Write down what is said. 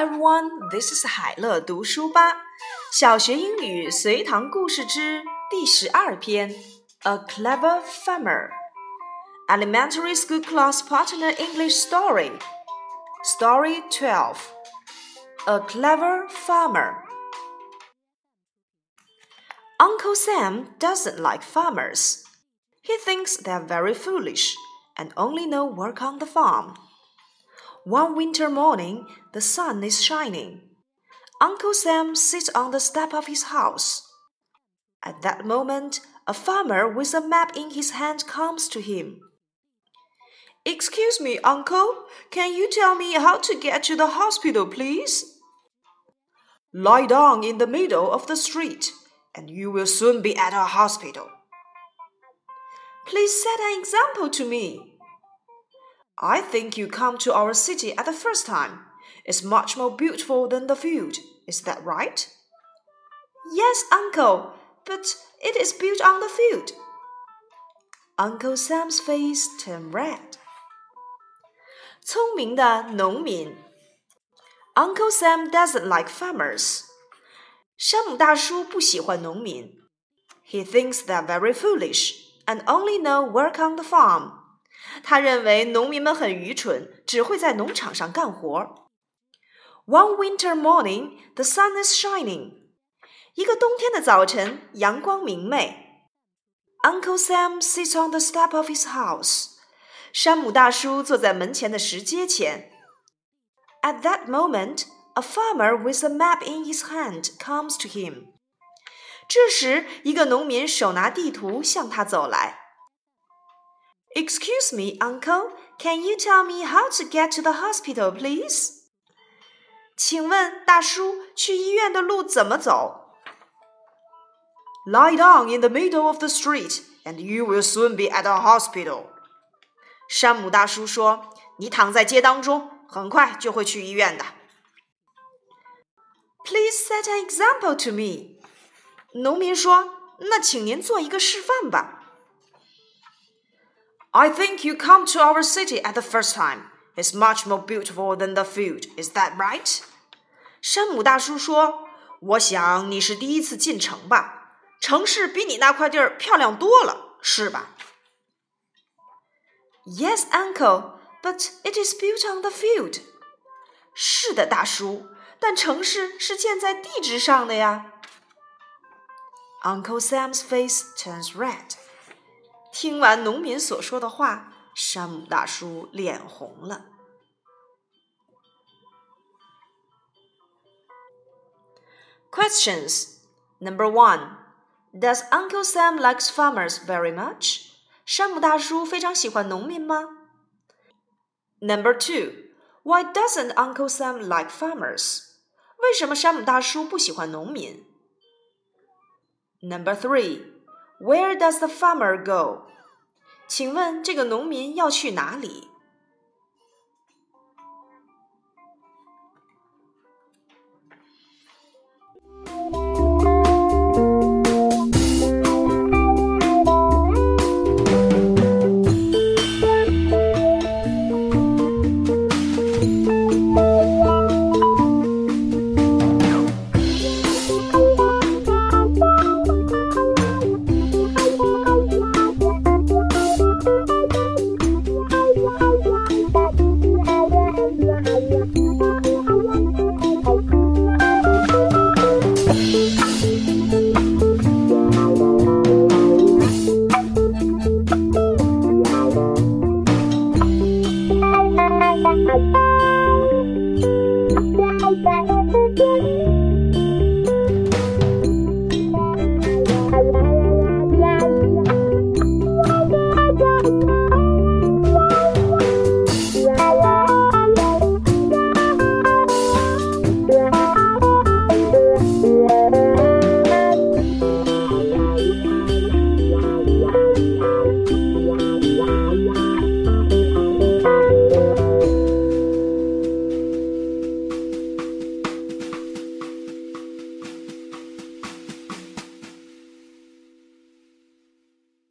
everyone, this is 海乐读书吧。小学英语随堂故事之第十二篇，A Clever Farmer。Elementary School Class Partner English Story. Story 12. A Clever Farmer. Uncle Sam doesn't like farmers. He thinks they're very foolish and only know work on the farm. One winter morning, the sun is shining. Uncle Sam sits on the step of his house. At that moment, a farmer with a map in his hand comes to him. Excuse me, uncle, can you tell me how to get to the hospital, please? Lie down in the middle of the street, and you will soon be at a hospital. Please set an example to me. I think you come to our city at the first time. It's much more beautiful than the field. Is that right? Yes, uncle, but it is built on the field. Uncle Sam's face turned red. 聪明的农民 Uncle Sam doesn't like farmers. 山姆大叔不喜欢农民。He thinks they're very foolish and only know work on the farm. 他认为农民们很愚蠢，只会在农场上干活。One winter morning, the sun is shining. 一个冬天的早晨，阳光明媚。Uncle Sam sits on the step of his house. 山姆大叔坐在门前的石阶前。At that moment, a farmer with a map in his hand comes to him. 这时，一个农民手拿地图向他走来。 Excuse me, uncle. Can you tell me how to get to the hospital, please? 请问大叔，去医院的路怎么走？Lie down in the middle of the street, and you will soon be at a hospital. 山姆大叔说：“你躺在街当中，很快就会去医院的。” Please set an example to me. 农民说：“那请您做一个示范吧。” I think you come to our city at the first time. It's much more beautiful than the field. Is that right? 山姆大叔说：“我想你是第一次进城吧？城市比你那块地儿漂亮多了，是吧？”Yes, uncle, but it is built on the field. 是的，大叔，但城市是建在地质上的呀。Uncle Sam's face turns red. 听完农民所说的话，山姆大叔脸红了。Questions Number one Does Uncle Sam likes farmers very much? 山姆大叔非常喜欢农民吗？Number two Why doesn't Uncle Sam like farmers? 为什么山姆大叔不喜欢农民？Number three Where does the farmer go? 请问这个农民要去哪里 Thank.